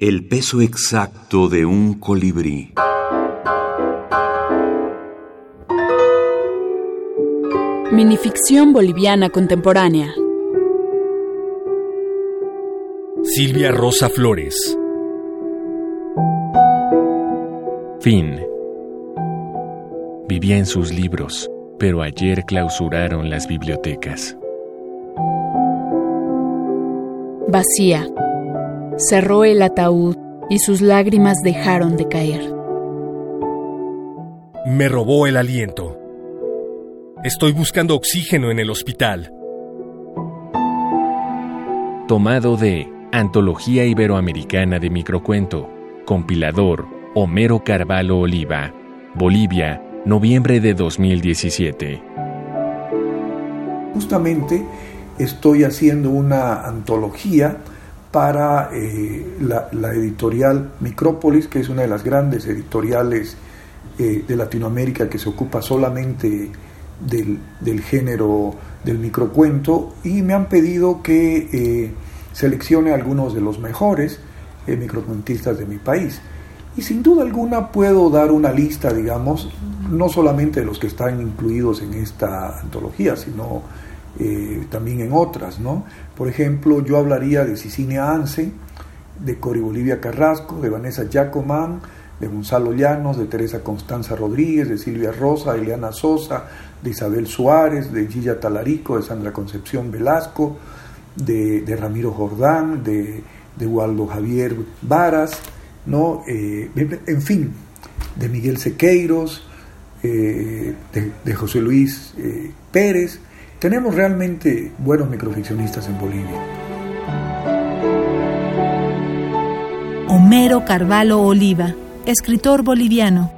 El peso exacto de un colibrí. Minificción boliviana contemporánea. Silvia Rosa Flores. Fin. Vivía en sus libros, pero ayer clausuraron las bibliotecas. Vacía. Cerró el ataúd y sus lágrimas dejaron de caer. Me robó el aliento. Estoy buscando oxígeno en el hospital. Tomado de Antología Iberoamericana de Microcuento. Compilador Homero Carvalho Oliva. Bolivia, noviembre de 2017. Justamente estoy haciendo una antología para eh, la, editorial Micrópolis, que es una de las grandes editoriales eh, de Latinoamérica que se ocupa solamente del, del, género del microcuento, y me han pedido que eh, seleccione algunos de los mejores microcuentistas de mi país. Y sin duda alguna puedo dar una lista, digamos, no solamente de los que están incluidos en esta antología, sino eh, también en otras, ¿no? Por ejemplo, yo hablaría de Cicinia Anse, de Cori Bolivia Carrasco, de Vanessa Giacomán, de Gonzalo Llanos, de Teresa Constanza Rodríguez, de Silvia Rosa, de Eliana Sosa, de Isabel Suárez, de Gilla Talarico, de Sandra Concepción Velasco, de, Ramiro Jordán, de, Waldo Javier Varas, ¿no? Eh, en fin, de Miguel Sequeiros, eh, de, José Luis Pérez. Tenemos realmente buenos microficcionistas en Bolivia. Homero Carvalho Oliva, escritor boliviano.